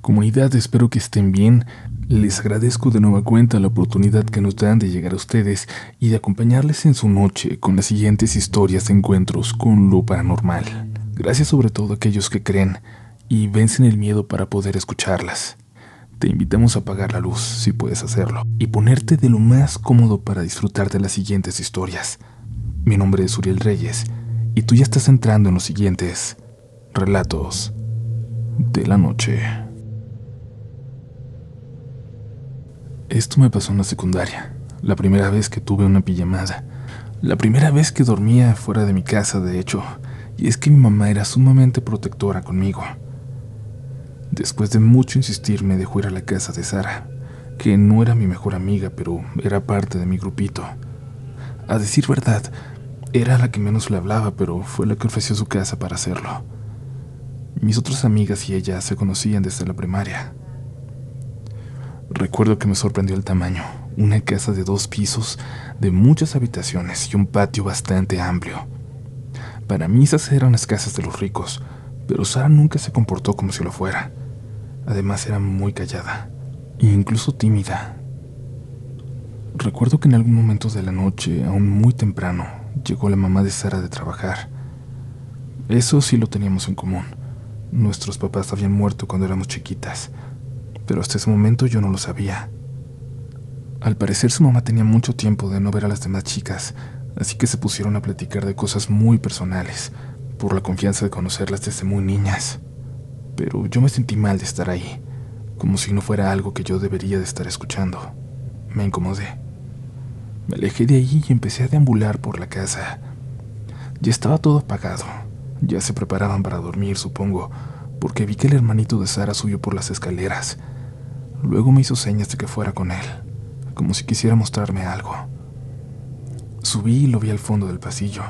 Comunidad, espero que estén bien. Les agradezco de nueva cuenta la oportunidad que nos dan de llegar a ustedes y de acompañarles en su noche con las siguientes historias de encuentros con lo paranormal. Gracias sobre todo a aquellos que creen y vencen el miedo para poder escucharlas. Te invitamos a apagar la luz, si puedes hacerlo, y ponerte de lo más cómodo para disfrutar de las siguientes historias. Mi nombre es Uriel Reyes, y tú ya estás entrando en los siguientes relatos de la noche. Esto me pasó en la secundaria, la primera vez que tuve una pijamada, la primera vez que dormía fuera de mi casa, de hecho, y es que mi mamá era sumamente protectora conmigo. Después de mucho insistir, me dejó ir a la casa de Sara, que no era mi mejor amiga, pero era parte de mi grupito. A decir verdad, era la que menos le hablaba, pero fue la que ofreció su casa para hacerlo. Mis otras amigas y ella se conocían desde la primaria. Recuerdo que me sorprendió el tamaño, una casa de dos pisos, de muchas habitaciones y un patio bastante amplio. Para mí esas eran las casas de los ricos, pero Sara nunca se comportó como si lo fuera. Además era muy callada, e incluso tímida. Recuerdo que en algún momento de la noche, aún muy temprano, llegó la mamá de Sara de trabajar. Eso sí lo teníamos en común. Nuestros papás habían muerto cuando éramos chiquitas, pero hasta ese momento yo no lo sabía. Al parecer su mamá tenía mucho tiempo de no ver a las demás chicas, así que se pusieron a platicar de cosas muy personales, por la confianza de conocerlas desde muy niñas. Pero yo me sentí mal de estar ahí, como si no fuera algo que yo debería de estar escuchando. Me incomodé. Me alejé de ahí y empecé a deambular por la casa. Ya estaba todo apagado. Ya se preparaban para dormir, supongo, porque vi que el hermanito de Sara subió por las escaleras Luego me hizo señas de que fuera con él, como si quisiera mostrarme algo. Subí y lo vi al fondo del pasillo.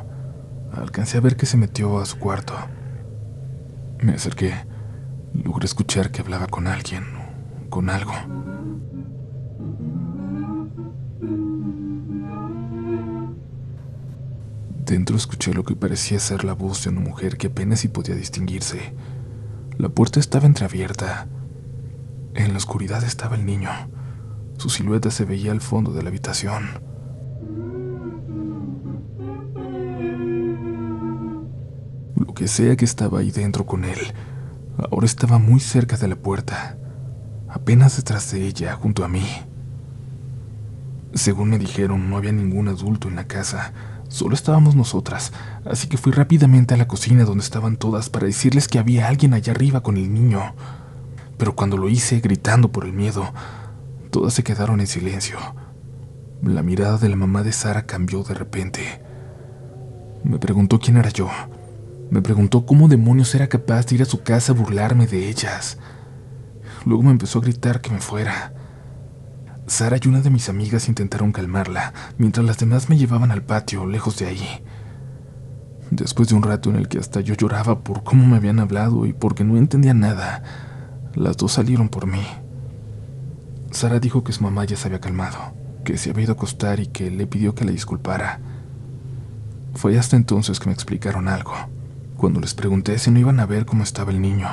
Alcancé a ver que se metió a su cuarto. Me acerqué. Logré escuchar que hablaba con alguien, con algo. Dentro escuché lo que parecía ser la voz de una mujer que apenas si podía distinguirse. La puerta estaba entreabierta en la oscuridad estaba el niño. Su silueta se veía al fondo de la habitación. Lo que sea que estaba ahí dentro con él, ahora estaba muy cerca de la puerta, apenas detrás de ella, junto a mí. Según me dijeron, no había ningún adulto en la casa, solo estábamos nosotras, así que fui rápidamente a la cocina donde estaban todas para decirles que había alguien allá arriba con el niño pero cuando lo hice gritando por el miedo, todas se quedaron en silencio. La mirada de la mamá de Sara cambió de repente. Me preguntó quién era yo. Me preguntó cómo demonios era capaz de ir a su casa a burlarme de ellas. Luego me empezó a gritar que me fuera. Sara y una de mis amigas intentaron calmarla, mientras las demás me llevaban al patio, lejos de ahí. Después de un rato en el que hasta yo lloraba por cómo me habían hablado y porque no entendía nada, las dos salieron por mí. Sara dijo que su mamá ya se había calmado, que se había ido a acostar y que le pidió que le disculpara. Fue hasta entonces que me explicaron algo, cuando les pregunté si no iban a ver cómo estaba el niño.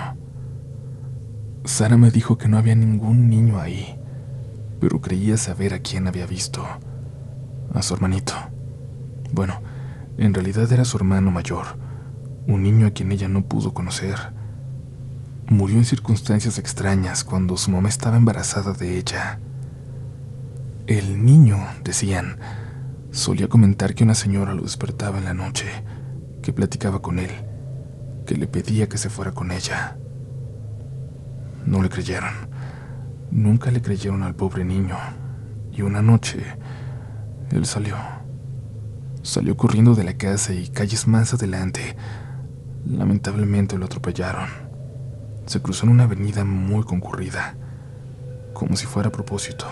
Sara me dijo que no había ningún niño ahí, pero creía saber a quién había visto. A su hermanito. Bueno, en realidad era su hermano mayor, un niño a quien ella no pudo conocer murió en circunstancias extrañas cuando su mamá estaba embarazada de ella. El niño, decían, solía comentar que una señora lo despertaba en la noche, que platicaba con él, que le pedía que se fuera con ella. No le creyeron. Nunca le creyeron al pobre niño. Y una noche, él salió. Salió corriendo de la casa y calles más adelante. Lamentablemente lo atropellaron se cruzó en una avenida muy concurrida, como si fuera a propósito.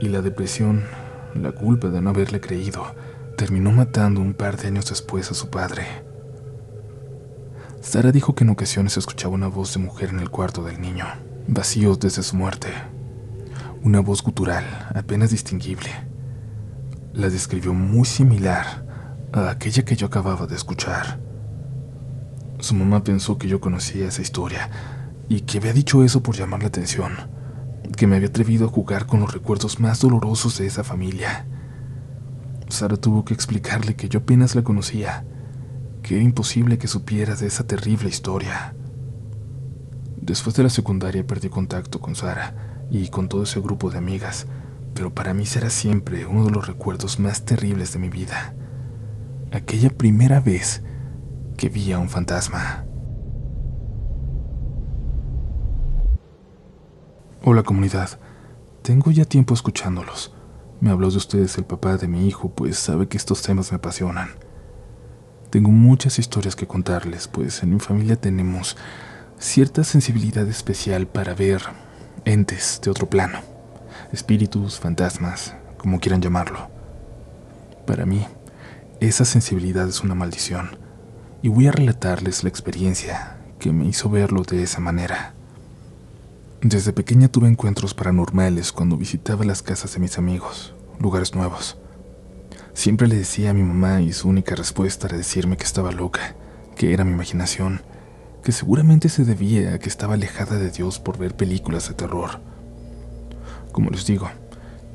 Y la depresión, la culpa de no haberle creído, terminó matando un par de años después a su padre. Sara dijo que en ocasiones escuchaba una voz de mujer en el cuarto del niño, vacío desde su muerte. Una voz gutural, apenas distinguible. La describió muy similar a aquella que yo acababa de escuchar. Su mamá pensó que yo conocía esa historia y que había dicho eso por llamar la atención, que me había atrevido a jugar con los recuerdos más dolorosos de esa familia. Sara tuvo que explicarle que yo apenas la conocía, que era imposible que supiera de esa terrible historia. Después de la secundaria perdí contacto con Sara y con todo ese grupo de amigas, pero para mí será siempre uno de los recuerdos más terribles de mi vida. Aquella primera vez que vi a un fantasma. Hola comunidad, tengo ya tiempo escuchándolos. Me habló de ustedes el papá de mi hijo, pues sabe que estos temas me apasionan. Tengo muchas historias que contarles, pues en mi familia tenemos cierta sensibilidad especial para ver entes de otro plano, espíritus, fantasmas, como quieran llamarlo. Para mí, esa sensibilidad es una maldición, y voy a relatarles la experiencia que me hizo verlo de esa manera. Desde pequeña tuve encuentros paranormales cuando visitaba las casas de mis amigos, lugares nuevos. Siempre le decía a mi mamá y su única respuesta era decirme que estaba loca, que era mi imaginación, que seguramente se debía a que estaba alejada de Dios por ver películas de terror. Como les digo,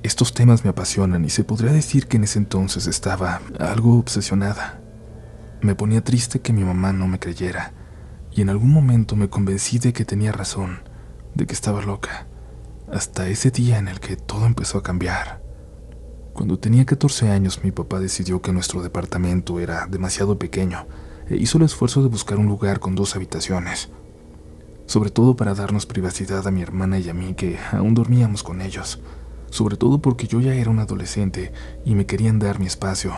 estos temas me apasionan y se podría decir que en ese entonces estaba algo obsesionada. Me ponía triste que mi mamá no me creyera, y en algún momento me convencí de que tenía razón, de que estaba loca, hasta ese día en el que todo empezó a cambiar. Cuando tenía 14 años mi papá decidió que nuestro departamento era demasiado pequeño e hizo el esfuerzo de buscar un lugar con dos habitaciones, sobre todo para darnos privacidad a mi hermana y a mí que aún dormíamos con ellos, sobre todo porque yo ya era un adolescente y me querían dar mi espacio.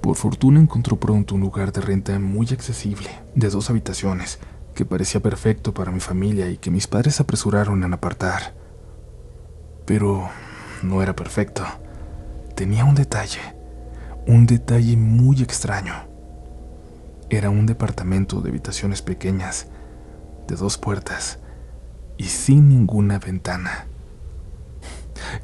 Por fortuna encontró pronto un lugar de renta muy accesible, de dos habitaciones, que parecía perfecto para mi familia y que mis padres apresuraron en apartar. Pero no era perfecto. Tenía un detalle, un detalle muy extraño. Era un departamento de habitaciones pequeñas, de dos puertas y sin ninguna ventana.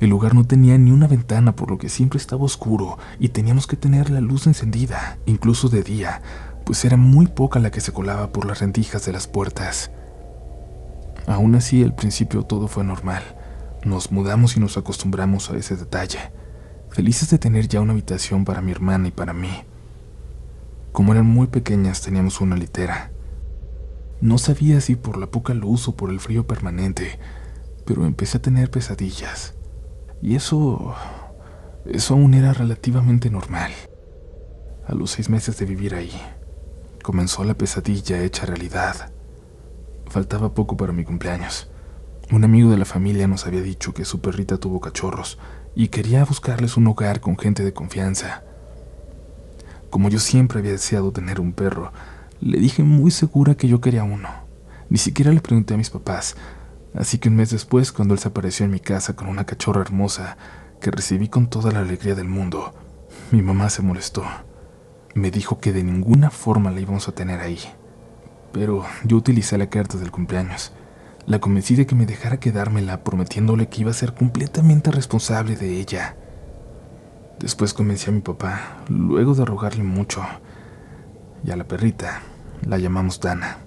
El lugar no tenía ni una ventana, por lo que siempre estaba oscuro y teníamos que tener la luz encendida, incluso de día, pues era muy poca la que se colaba por las rendijas de las puertas. Aún así, al principio todo fue normal. Nos mudamos y nos acostumbramos a ese detalle, felices de tener ya una habitación para mi hermana y para mí. Como eran muy pequeñas, teníamos una litera. No sabía si por la poca luz o por el frío permanente, pero empecé a tener pesadillas. Y eso... eso aún era relativamente normal. A los seis meses de vivir ahí, comenzó la pesadilla hecha realidad. Faltaba poco para mi cumpleaños. Un amigo de la familia nos había dicho que su perrita tuvo cachorros y quería buscarles un hogar con gente de confianza. Como yo siempre había deseado tener un perro, le dije muy segura que yo quería uno. Ni siquiera le pregunté a mis papás, así que un mes después, cuando él se apareció en mi casa con una cachorra hermosa que recibí con toda la alegría del mundo, mi mamá se molestó. Me dijo que de ninguna forma la íbamos a tener ahí. Pero yo utilicé la carta del cumpleaños. La convencí de que me dejara quedármela prometiéndole que iba a ser completamente responsable de ella. Después convencí a mi papá, luego de rogarle mucho, y a la perrita la llamamos Dana.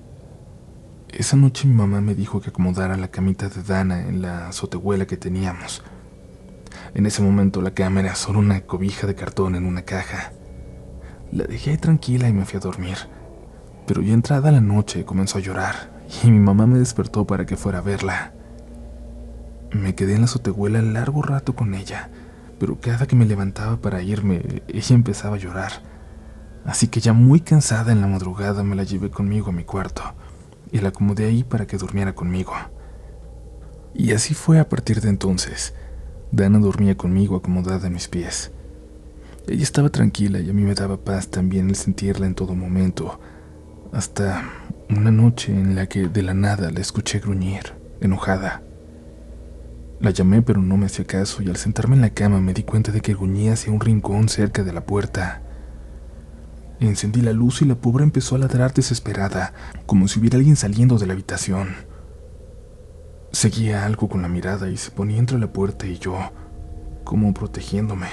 Esa noche mi mamá me dijo que acomodara la camita de Dana en la azotehuela que teníamos. En ese momento la cama era solo una cobija de cartón en una caja. La dejé ahí tranquila y me fui a dormir. Pero ya entrada la noche comenzó a llorar y mi mamá me despertó para que fuera a verla. Me quedé en la azotehuela largo rato con ella pero cada que me levantaba para irme, ella empezaba a llorar. Así que ya muy cansada en la madrugada me la llevé conmigo a mi cuarto y la acomodé ahí para que durmiera conmigo. Y así fue a partir de entonces. Dana dormía conmigo acomodada a mis pies. Ella estaba tranquila y a mí me daba paz también el sentirla en todo momento, hasta una noche en la que de la nada la escuché gruñir, enojada. La llamé pero no me hacía caso y al sentarme en la cama me di cuenta de que gruñía hacia un rincón cerca de la puerta. Encendí la luz y la pobre empezó a ladrar desesperada, como si hubiera alguien saliendo de la habitación. Seguía algo con la mirada y se ponía entre la puerta y yo, como protegiéndome.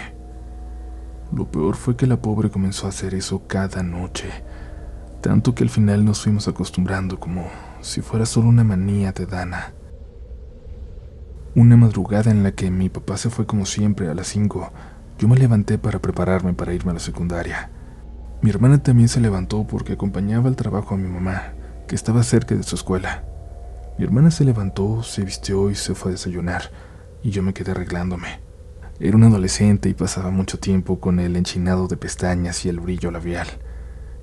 Lo peor fue que la pobre comenzó a hacer eso cada noche, tanto que al final nos fuimos acostumbrando como si fuera solo una manía de Dana. Una madrugada en la que mi papá se fue como siempre a las 5, yo me levanté para prepararme para irme a la secundaria. Mi hermana también se levantó porque acompañaba al trabajo a mi mamá, que estaba cerca de su escuela. Mi hermana se levantó, se vistió y se fue a desayunar, y yo me quedé arreglándome. Era un adolescente y pasaba mucho tiempo con el enchinado de pestañas y el brillo labial.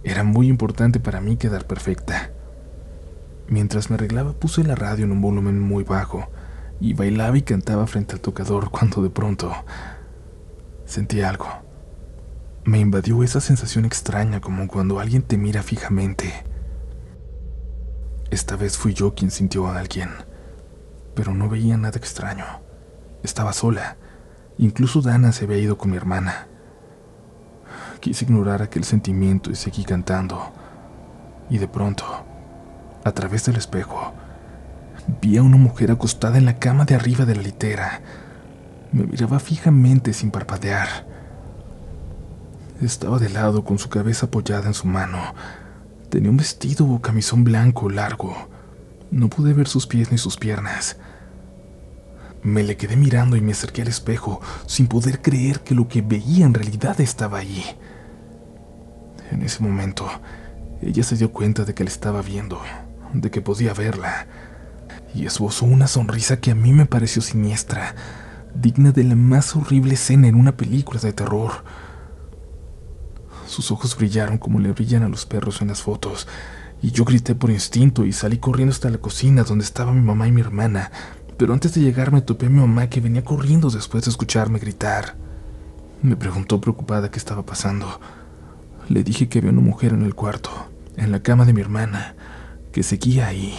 Era muy importante para mí quedar perfecta. Mientras me arreglaba puse la radio en un volumen muy bajo y bailaba y cantaba frente al tocador cuando de pronto sentí algo. Me invadió esa sensación extraña como cuando alguien te mira fijamente. Esta vez fui yo quien sintió a alguien, pero no veía nada extraño. Estaba sola. Incluso Dana se había ido con mi hermana. Quise ignorar aquel sentimiento y seguí cantando. Y de pronto, a través del espejo, vi a una mujer acostada en la cama de arriba de la litera. Me miraba fijamente sin parpadear. Estaba de lado con su cabeza apoyada en su mano. Tenía un vestido o camisón blanco largo. No pude ver sus pies ni sus piernas. Me le quedé mirando y me acerqué al espejo sin poder creer que lo que veía en realidad estaba allí. En ese momento, ella se dio cuenta de que le estaba viendo, de que podía verla, y esbozó una sonrisa que a mí me pareció siniestra, digna de la más horrible escena en una película de terror. Sus ojos brillaron como le brillan a los perros en las fotos, y yo grité por instinto y salí corriendo hasta la cocina donde estaba mi mamá y mi hermana, pero antes de llegar me topé a mi mamá que venía corriendo después de escucharme gritar. Me preguntó preocupada qué estaba pasando. Le dije que había una mujer en el cuarto, en la cama de mi hermana, que seguía ahí.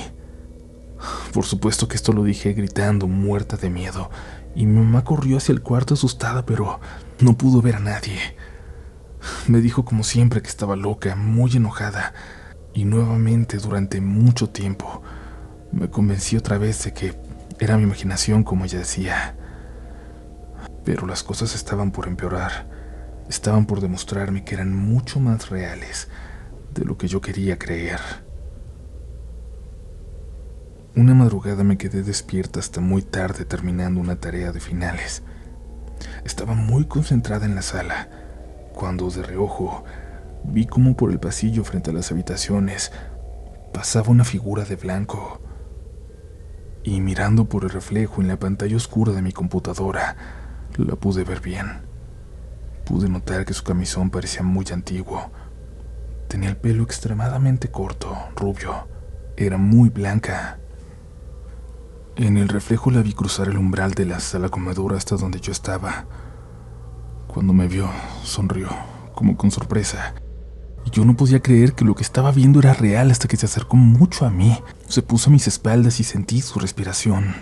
Por supuesto que esto lo dije gritando, muerta de miedo, y mi mamá corrió hacia el cuarto asustada, pero no pudo ver a nadie. Me dijo como siempre que estaba loca, muy enojada, y nuevamente durante mucho tiempo me convencí otra vez de que era mi imaginación como ella decía. Pero las cosas estaban por empeorar, estaban por demostrarme que eran mucho más reales de lo que yo quería creer. Una madrugada me quedé despierta hasta muy tarde terminando una tarea de finales. Estaba muy concentrada en la sala, cuando de reojo vi como por el pasillo frente a las habitaciones pasaba una figura de blanco. Y mirando por el reflejo en la pantalla oscura de mi computadora, la pude ver bien. Pude notar que su camisón parecía muy antiguo. Tenía el pelo extremadamente corto, rubio. Era muy blanca. En el reflejo la vi cruzar el umbral de la sala comedora hasta donde yo estaba. Cuando me vio, sonrió, como con sorpresa. Y yo no podía creer que lo que estaba viendo era real hasta que se acercó mucho a mí. Se puso a mis espaldas y sentí su respiración.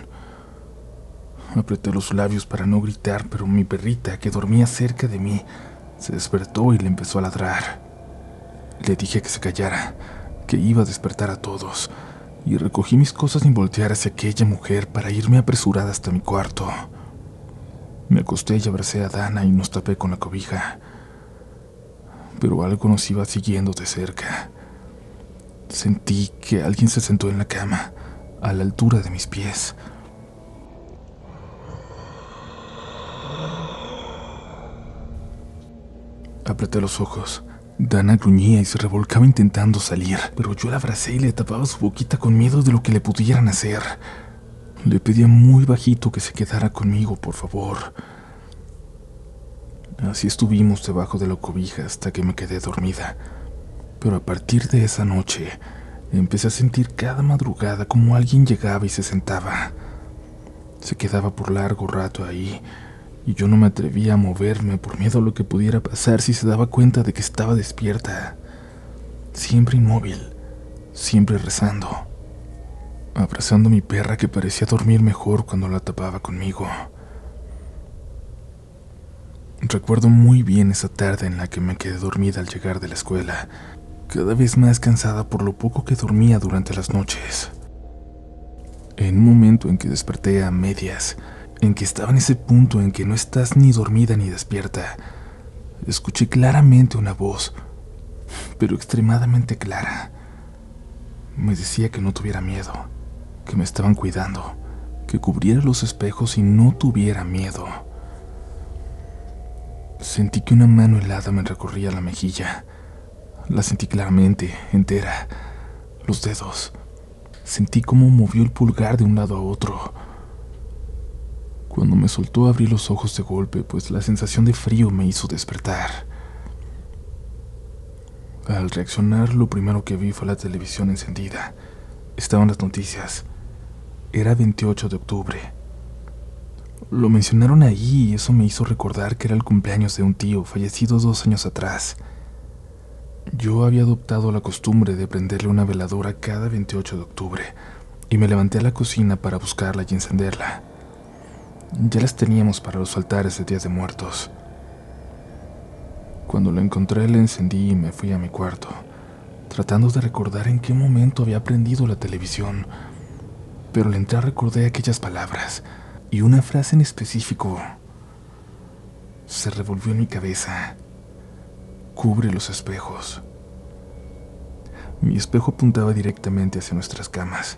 Apreté los labios para no gritar, pero mi perrita, que dormía cerca de mí, se despertó y le empezó a ladrar. Le dije que se callara, que iba a despertar a todos y recogí mis cosas sin voltear hacia aquella mujer para irme apresurada hasta mi cuarto. Me acosté y abracé a Dana y nos tapé con la cobija. Pero algo nos iba siguiendo de cerca. Sentí que alguien se sentó en la cama, a la altura de mis pies. Apreté los ojos Dana gruñía y se revolcaba intentando salir, pero yo la abracé y le tapaba su boquita con miedo de lo que le pudieran hacer. Le pedía muy bajito que se quedara conmigo, por favor. Así estuvimos debajo de la cobija hasta que me quedé dormida. Pero a partir de esa noche, empecé a sentir cada madrugada como alguien llegaba y se sentaba. Se quedaba por largo rato ahí, y yo no me atrevía a moverme por miedo a lo que pudiera pasar si se daba cuenta de que estaba despierta. Siempre inmóvil, siempre rezando, abrazando a mi perra que parecía dormir mejor cuando la tapaba conmigo. Recuerdo muy bien esa tarde en la que me quedé dormida al llegar de la escuela, cada vez más cansada por lo poco que dormía durante las noches. En un momento en que desperté a medias, en que estaba en ese punto en que no estás ni dormida ni despierta, escuché claramente una voz, pero extremadamente clara. Me decía que no tuviera miedo, que me estaban cuidando, que cubriera los espejos y no tuviera miedo. Sentí que una mano helada me recorría la mejilla. La sentí claramente, entera. Los dedos. Sentí cómo movió el pulgar de un lado a otro. Cuando me soltó abrí los ojos de golpe, pues la sensación de frío me hizo despertar. Al reaccionar, lo primero que vi fue la televisión encendida. Estaban las noticias. Era 28 de octubre. Lo mencionaron ahí y eso me hizo recordar que era el cumpleaños de un tío fallecido dos años atrás. Yo había adoptado la costumbre de prenderle una veladora cada 28 de octubre y me levanté a la cocina para buscarla y encenderla. Ya las teníamos para los altares de Días de Muertos. Cuando la encontré la encendí y me fui a mi cuarto, tratando de recordar en qué momento había prendido la televisión, pero al entrar recordé aquellas palabras y una frase en específico se revolvió en mi cabeza. Cubre los espejos. Mi espejo apuntaba directamente hacia nuestras camas.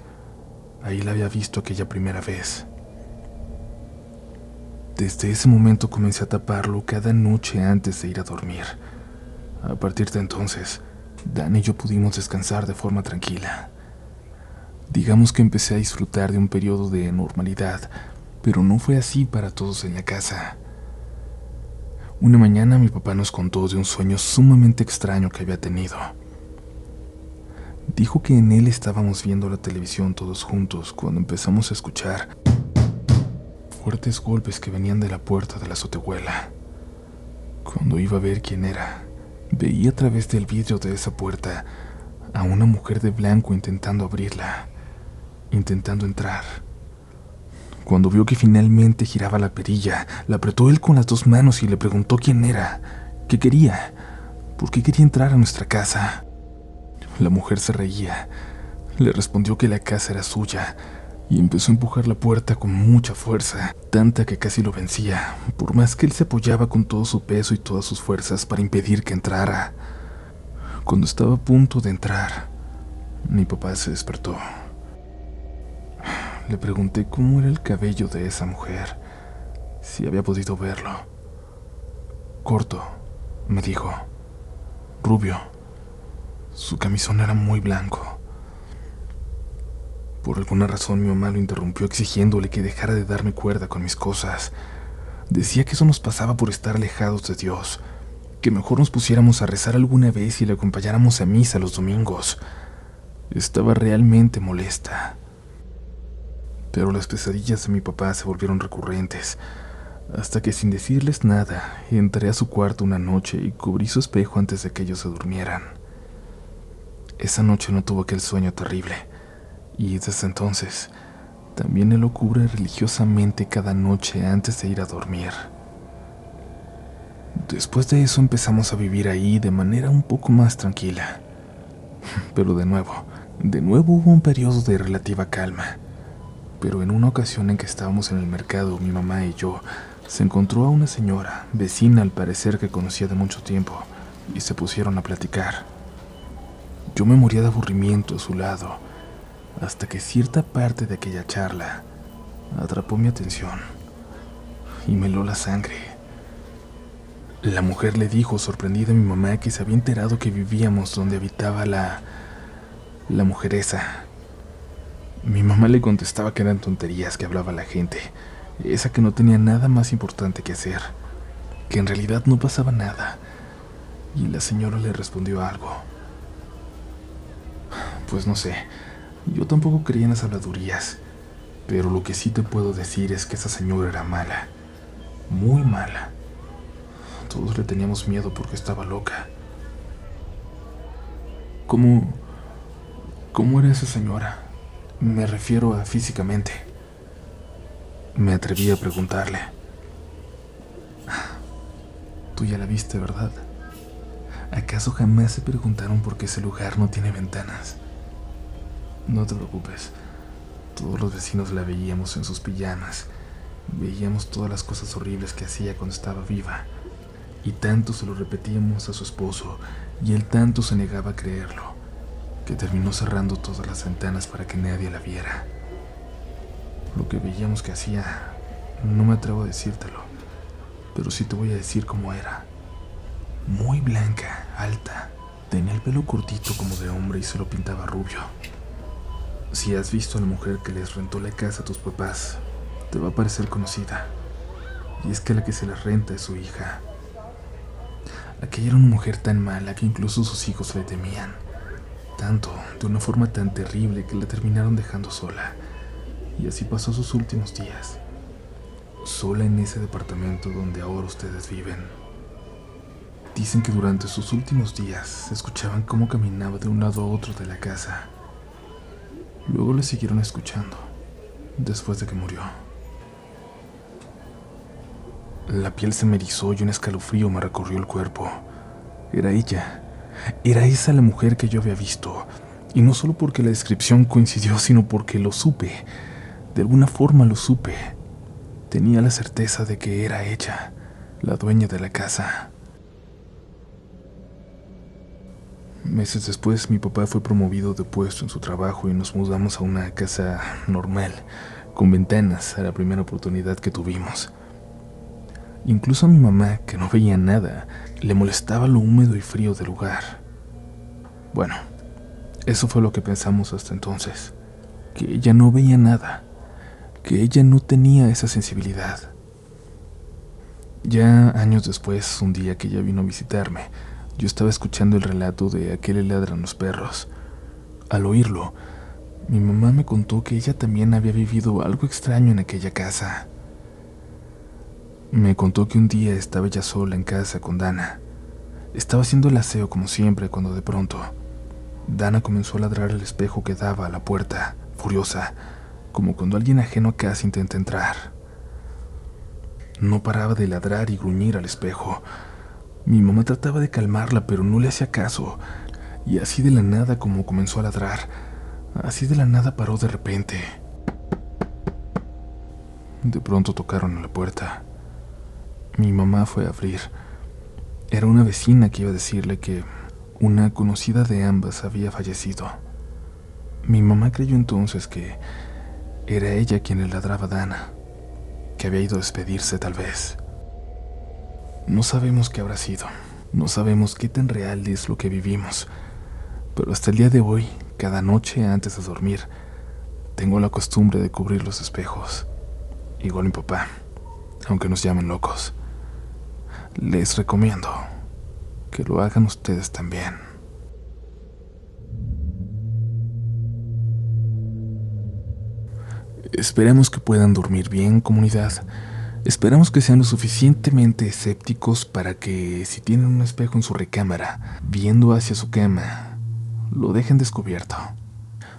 Ahí la había visto aquella primera vez. Desde ese momento comencé a taparlo cada noche antes de ir a dormir. A partir de entonces, Dan y yo pudimos descansar de forma tranquila. Digamos que empecé a disfrutar de un periodo de normalidad, pero no fue así para todos en la casa. Una mañana mi papá nos contó de un sueño sumamente extraño que había tenido. Dijo que en él estábamos viendo la televisión todos juntos cuando empezamos a escuchar fuertes golpes que venían de la puerta de la azotehuela. Cuando iba a ver quién era, veía a través del vidrio de esa puerta a una mujer de blanco intentando abrirla, intentando entrar. Cuando vio que finalmente giraba la perilla, la apretó él con las dos manos y le preguntó quién era, qué quería, por qué quería entrar a nuestra casa. La mujer se reía. Le respondió que la casa era suya y empezó a empujar la puerta con mucha fuerza, tanta que casi lo vencía, por más que él se apoyaba con todo su peso y todas sus fuerzas para impedir que entrara. Cuando estaba a punto de entrar, mi papá se despertó. Le pregunté cómo era el cabello de esa mujer, si había podido verlo. Corto, me dijo. Rubio. Su camisón era muy blanco. Por alguna razón mi mamá lo interrumpió exigiéndole que dejara de darme cuerda con mis cosas. Decía que eso nos pasaba por estar alejados de Dios, que mejor nos pusiéramos a rezar alguna vez y le acompañáramos a misa los domingos. Estaba realmente molesta. Pero las pesadillas de mi papá se volvieron recurrentes, hasta que sin decirles nada, entré a su cuarto una noche y cubrí su espejo antes de que ellos se durmieran. Esa noche no tuvo aquel sueño terrible y desde entonces también él lo cubre religiosamente cada noche antes de ir a dormir. Después de eso empezamos a vivir ahí de manera un poco más tranquila. Pero de nuevo, de nuevo hubo un periodo de relativa calma. Pero en una ocasión en que estábamos en el mercado, mi mamá y yo, se encontró a una señora, vecina al parecer que conocía de mucho tiempo, y se pusieron a platicar. Yo me moría de aburrimiento a su lado, hasta que cierta parte de aquella charla atrapó mi atención y me heló la sangre. La mujer le dijo sorprendida a mi mamá que se había enterado que vivíamos donde habitaba la... la mujeresa. Mi mamá le contestaba que eran tonterías que hablaba la gente, esa que no tenía nada más importante que hacer, que en realidad no pasaba nada. Y la señora le respondió algo. Pues no sé, yo tampoco creía en las habladurías, pero lo que sí te puedo decir es que esa señora era mala, muy mala. Todos le teníamos miedo porque estaba loca. ¿Cómo... cómo era esa señora? Me refiero a físicamente. Me atreví a preguntarle. Tú ya la viste, ¿verdad? ¿Acaso jamás se preguntaron por qué ese lugar no tiene ventanas? No te preocupes. Todos los vecinos la veíamos en sus pijamas. Veíamos todas las cosas horribles que hacía cuando estaba viva. Y tanto se lo repetíamos a su esposo, y él tanto se negaba a creerlo. Que terminó cerrando todas las ventanas para que nadie la viera. Lo que veíamos que hacía, no me atrevo a decírtelo, pero sí te voy a decir cómo era. Muy blanca, alta, tenía el pelo cortito como de hombre y se lo pintaba rubio. Si has visto a la mujer que les rentó la casa a tus papás, te va a parecer conocida. Y es que la que se la renta es su hija. Aquella era una mujer tan mala que incluso sus hijos le temían. Tanto, de una forma tan terrible que la terminaron dejando sola. Y así pasó sus últimos días. Sola en ese departamento donde ahora ustedes viven. Dicen que durante sus últimos días escuchaban cómo caminaba de un lado a otro de la casa. Luego le siguieron escuchando, después de que murió. La piel se me erizó y un escalofrío me recorrió el cuerpo. Era ella. Era esa la mujer que yo había visto. Y no solo porque la descripción coincidió, sino porque lo supe. De alguna forma lo supe. Tenía la certeza de que era ella, la dueña de la casa. Meses después mi papá fue promovido de puesto en su trabajo y nos mudamos a una casa normal, con ventanas, a la primera oportunidad que tuvimos. Incluso a mi mamá, que no veía nada, le molestaba lo húmedo y frío del lugar. Bueno, eso fue lo que pensamos hasta entonces, que ella no veía nada, que ella no tenía esa sensibilidad. Ya años después, un día que ella vino a visitarme, yo estaba escuchando el relato de a qué le ladran los perros. Al oírlo, mi mamá me contó que ella también había vivido algo extraño en aquella casa. Me contó que un día estaba ella sola en casa con Dana. Estaba haciendo el aseo como siempre cuando de pronto Dana comenzó a ladrar al espejo que daba a la puerta, furiosa, como cuando alguien ajeno a casa intenta entrar. No paraba de ladrar y gruñir al espejo. Mi mamá trataba de calmarla, pero no le hacía caso. Y así de la nada como comenzó a ladrar, así de la nada paró de repente. De pronto tocaron a la puerta. Mi mamá fue a abrir. Era una vecina que iba a decirle que una conocida de ambas había fallecido. Mi mamá creyó entonces que era ella quien le ladraba a Dana, que había ido a despedirse tal vez. No sabemos qué habrá sido, no sabemos qué tan real es lo que vivimos, pero hasta el día de hoy, cada noche antes de dormir, tengo la costumbre de cubrir los espejos, igual mi papá, aunque nos llamen locos. Les recomiendo que lo hagan ustedes también. Esperemos que puedan dormir bien, comunidad. Esperamos que sean lo suficientemente escépticos para que si tienen un espejo en su recámara, viendo hacia su cama, lo dejen descubierto.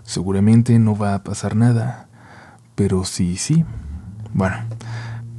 Seguramente no va a pasar nada, pero sí, sí, bueno,